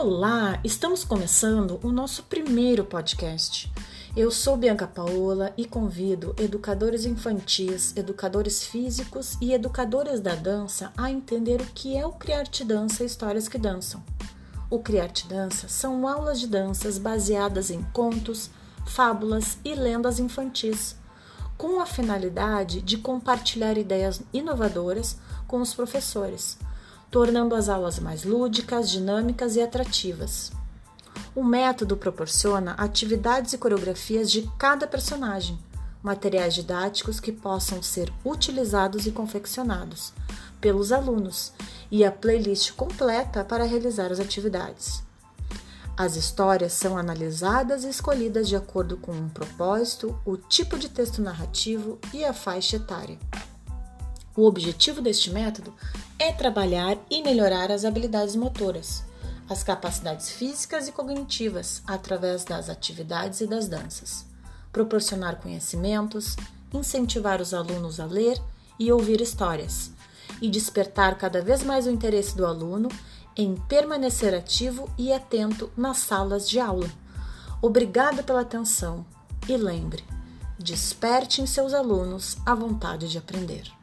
Olá, estamos começando o nosso primeiro podcast. Eu sou Bianca Paola e convido educadores infantis, educadores físicos e educadores da dança a entender o que é o Criarte Dança Histórias que Dançam. O Criarte Dança são aulas de danças baseadas em contos, fábulas e lendas infantis, com a finalidade de compartilhar ideias inovadoras com os professores tornando as aulas mais lúdicas, dinâmicas e atrativas. O método proporciona atividades e coreografias de cada personagem, materiais didáticos que possam ser utilizados e confeccionados pelos alunos e a playlist completa para realizar as atividades. As histórias são analisadas e escolhidas de acordo com um propósito, o tipo de texto narrativo e a faixa etária. O objetivo deste método é trabalhar e melhorar as habilidades motoras, as capacidades físicas e cognitivas através das atividades e das danças, proporcionar conhecimentos, incentivar os alunos a ler e ouvir histórias e despertar cada vez mais o interesse do aluno em permanecer ativo e atento nas salas de aula. Obrigado pela atenção e lembre, desperte em seus alunos a vontade de aprender.